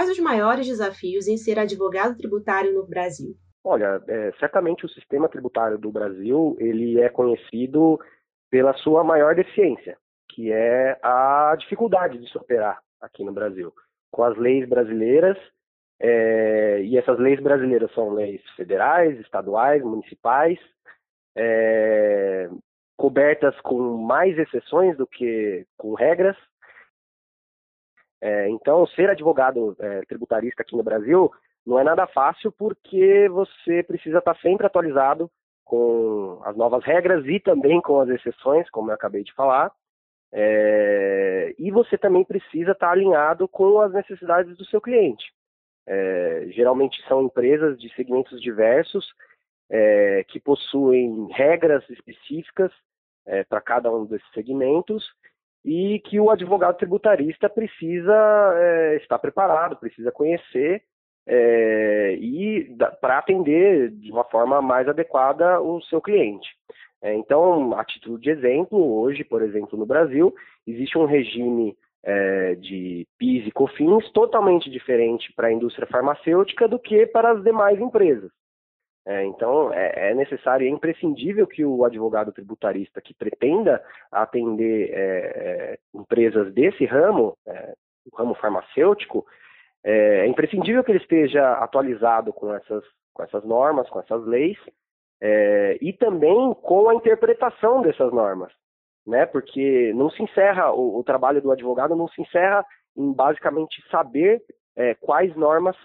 quais os maiores desafios em ser advogado tributário no Brasil? Olha, é, certamente o sistema tributário do Brasil ele é conhecido pela sua maior deficiência, que é a dificuldade de se operar aqui no Brasil. Com as leis brasileiras, é, e essas leis brasileiras são leis federais, estaduais, municipais, é, cobertas com mais exceções do que com regras. É, então, ser advogado é, tributarista aqui no Brasil não é nada fácil porque você precisa estar sempre atualizado com as novas regras e também com as exceções, como eu acabei de falar. É, e você também precisa estar alinhado com as necessidades do seu cliente. É, geralmente são empresas de segmentos diversos é, que possuem regras específicas é, para cada um desses segmentos e que o advogado tributarista precisa é, estar preparado, precisa conhecer é, e para atender de uma forma mais adequada o seu cliente. É, então, a título de exemplo, hoje, por exemplo, no Brasil, existe um regime é, de PIS e COFINS totalmente diferente para a indústria farmacêutica do que para as demais empresas. É, então, é, é, necessário, é imprescindível que o advogado tributarista que pretenda atender é, é empresas desse ramo, é, o ramo farmacêutico, é, é, imprescindível que ele esteja atualizado com essas, com essas normas, com essas leis, e também com a interpretação dessas normas né? Porque não se encerra o, o trabalho do advogado não se encerra em basicamente saber quais normas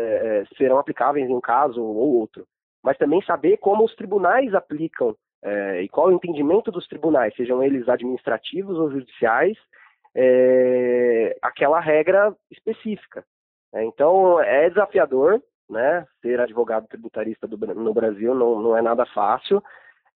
é, é, é, serão aplicáveis em um caso ou outro, mas também saber como os tribunais aplicam é, e qual o entendimento dos tribunais, sejam eles administrativos ou judiciais, é, aquela regra específica. Então é desafiador, né? Ser advogado tributarista do, no Brasil não, não é nada fácil.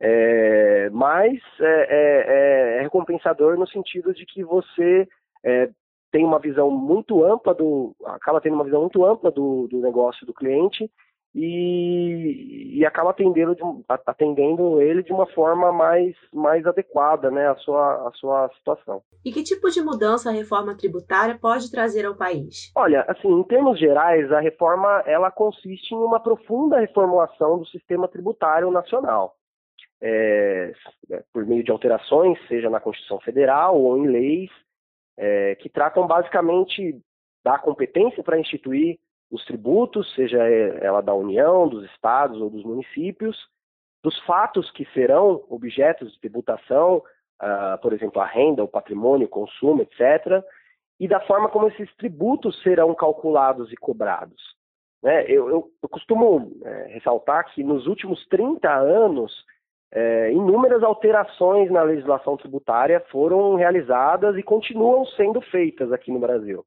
É, mas é, é, é, recompensador no sentido de que você é, tem uma visão muito ampla do acaba tendo uma visão muito ampla do, do negócio do cliente e, e acaba atendendo, de, atendendo ele de uma forma mais, mais adequada né, à, sua, à sua situação. E que tipo de mudança a reforma tributária pode trazer ao país? Olha, assim, em termos gerais, a reforma ela consiste em uma profunda reformulação do sistema tributário nacional é, por meio de alterações, seja na Constituição Federal ou em leis, é, que tratam basicamente da competência para instituir os tributos, seja ela da União, dos estados ou dos municípios, dos fatos que serão objetos de tributação, uh, por exemplo, a renda, o patrimônio, o consumo, etc., e da forma como esses tributos serão calculados e cobrados. Né? Eu, eu, eu, costumo é, ressaltar que nos últimos 30 anos é, inúmeras alterações na legislação tributária foram realizadas e continuam sendo feitas aqui no Brasil.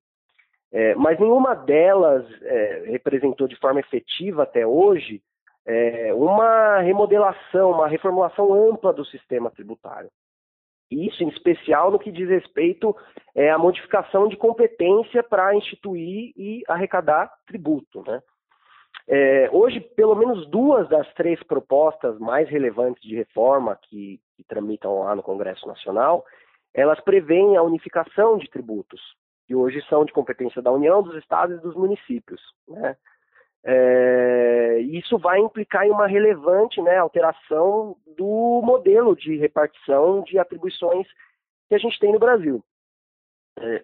É, mas nenhuma delas é, representou de forma efetiva até hoje é, uma remodelação, uma reformulação ampla do sistema tributário. Isso em especial no que diz respeito é, à modificação de competência para instituir e arrecadar tributo. Né? É, hoje, pelo menos duas das três propostas mais relevantes de reforma que, que tramitam lá no Congresso Nacional, elas prevêem a unificação de tributos, que hoje são de competência da União, dos estados e dos municípios. Né? É, isso vai implicar em uma relevante né, alteração do modelo de repartição de atribuições que a gente tem no Brasil. É,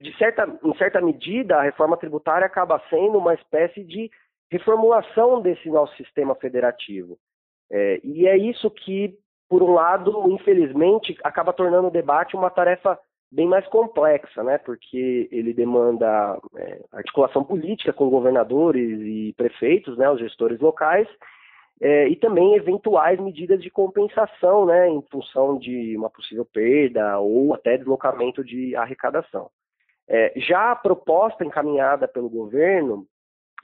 de certa, em certa medida, a reforma tributária acaba sendo uma espécie de reformulação desse nosso sistema federativo. É, e é isso que, por um lado, infelizmente, acaba tornando o debate uma tarefa bem mais complexa, né? Porque ele demanda é, articulação política com governadores e prefeitos, né? Os gestores locais. É, e também eventuais medidas de compensação, né, em função de uma possível perda ou até deslocamento de arrecadação. É, já a proposta encaminhada pelo governo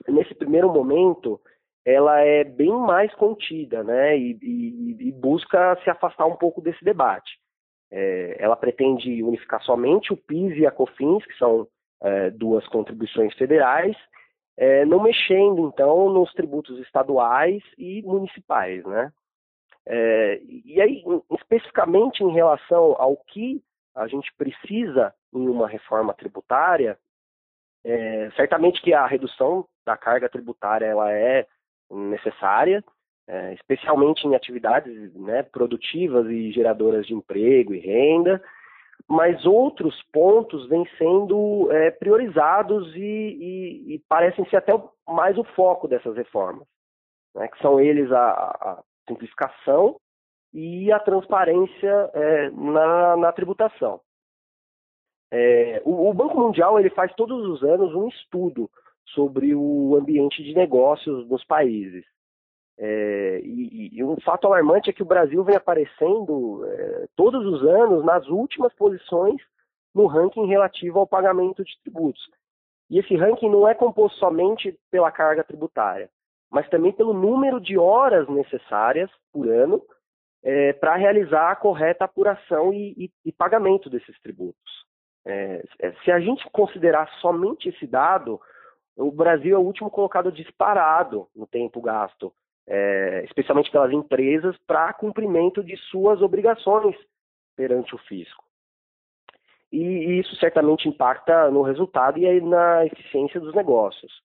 nesse primeiro momento, ela é bem mais contida, né, e, e, e busca se afastar um pouco desse debate. É, ela pretende unificar somente o PIS e a COFINS, que são é, duas contribuições federais, é, não mexendo, então, nos tributos estaduais e municipais, né. É, e aí, especificamente em relação ao que a gente precisa em uma reforma tributária, É, certamente que a redução da carga tributária ela é necessária, é, especialmente em atividades né, produtivas e geradoras de emprego e renda, mas outros pontos vêm sendo é, priorizados e, e, e, parecem ser até mais o foco dessas reformas, né, que são eles a, a simplificação e a transparência é, na, na, tributação. É, o, o, Banco Mundial ele faz todos os anos um estudo sobre o ambiente de negócios nos países. É, e, e, um fato alarmante é que o Brasil vem aparecendo é, todos os anos nas últimas posições no ranking relativo ao pagamento de tributos. E esse ranking não é composto somente pela carga tributária, mas também pelo número de horas necessárias por ano é, para realizar a correta apuração e, e, e pagamento desses tributos. É, é, se a gente considerar somente esse dado, o Brasil é o último colocado disparado no tempo gasto é, especialmente pelas empresas, para cumprimento de suas obrigações perante o fisco. E, isso certamente impacta no resultado e na eficiência dos negócios.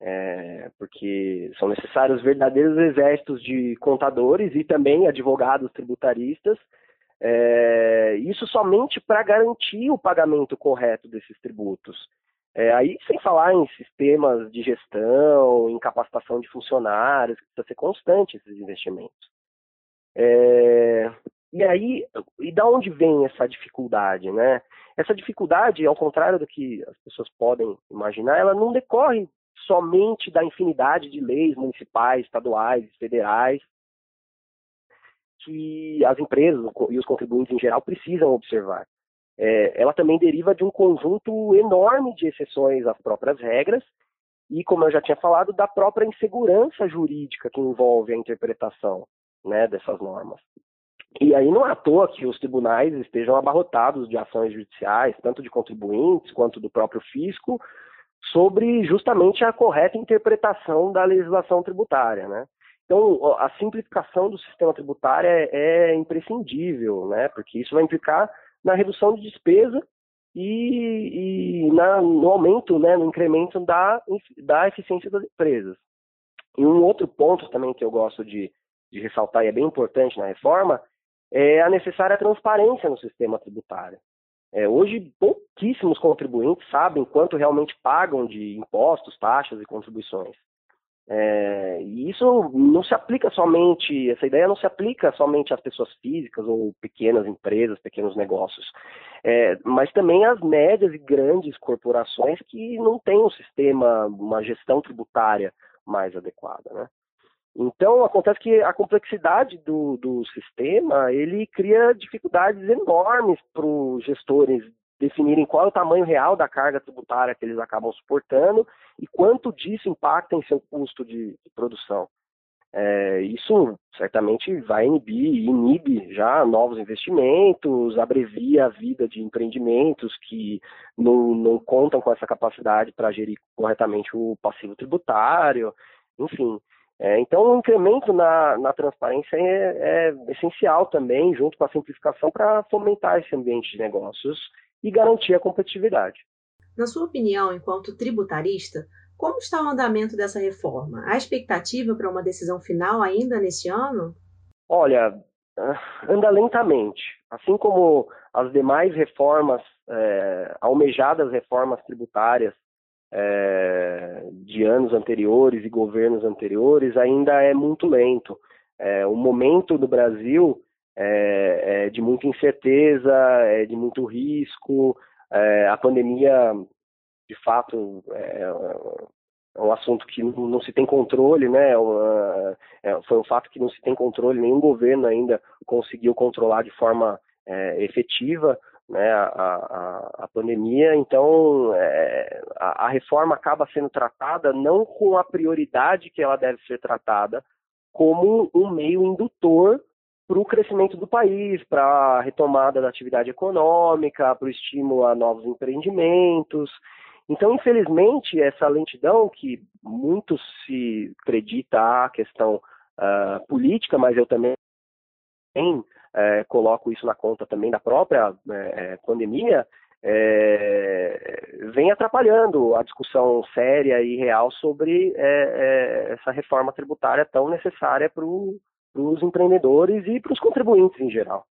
É, porque são necessários verdadeiros exércitos de contadores e também advogados tributaristas, é, isso somente para garantir o pagamento correto desses tributos. É, aí, sem falar em sistemas de gestão, em capacitação de funcionários, precisa ser constante esses investimentos. É, e aí, e da onde vem essa dificuldade, né? Essa dificuldade, ao contrário do que as pessoas podem imaginar, ela não decorre somente da infinidade de leis municipais, estaduais, federais, que as empresas e os contribuintes em geral precisam observar é, ela também deriva de um conjunto enorme de exceções às próprias regras e, como eu já tinha falado, da própria insegurança jurídica que envolve a interpretação né, dessas normas. E aí não é à toa que os tribunais estejam abarrotados de ações judiciais, tanto de contribuintes quanto do próprio fisco, sobre justamente a correta interpretação da legislação tributária, né? Então, a simplificação do sistema tributário é, é imprescindível, né? Porque isso vai implicar na redução de despesa e, e na, no aumento, né, no incremento da, da eficiência das empresas. E um outro ponto também que eu gosto de, de ressaltar e é bem importante na reforma é a necessária transparência no sistema tributário. É, hoje, pouquíssimos contribuintes sabem quanto realmente pagam de impostos, taxas e contribuições. É, e isso não se aplica somente, essa ideia não se aplica somente às pessoas físicas ou pequenas empresas, pequenos negócios, é, mas também às médias e grandes corporações que não têm um sistema, uma gestão tributária mais adequada, né? Então, acontece que a complexidade do, do sistema, ele cria dificuldades enormes para os gestores definirem qual é o tamanho real da carga tributária que eles acabam suportando e quanto disso impacta em seu custo de, de produção. É, isso certamente vai inibir, inibe já novos investimentos, abrevia a vida de empreendimentos que não, não contam com essa capacidade para gerir corretamente o passivo tributário, enfim. É, então, o um incremento na, na transparência é, é essencial também, junto com a simplificação, para fomentar esse ambiente de negócios e garantir a competitividade. Na sua opinião, enquanto tributarista, como está o andamento dessa reforma? Há expectativa para uma decisão final ainda neste ano? Olha, anda lentamente. Assim como as demais reformas, é, almejadas reformas tributárias é, de anos anteriores e governos anteriores, ainda é muito lento. É, o momento do Brasil é, é de muita incerteza, é de muito risco. É, a pandemia, de fato, é, é um assunto que não se tem controle, né? É, é, foi um fato que não se tem controle, nenhum governo ainda conseguiu controlar de forma é, efetiva né, a, a, a, pandemia. Então, é, a, a, reforma acaba sendo tratada não com a prioridade que ela deve ser tratada, como um meio indutor para o crescimento do país, para a retomada da atividade econômica, para o estímulo a novos empreendimentos. Então, infelizmente, essa lentidão que muito se acredita a questão uh, política, mas eu também uh, coloco isso na conta também da própria uh, pandemia, vem atrapalhando a discussão séria e real sobre essa reforma tributária tão necessária para os empreendedores e para os contribuintes em geral.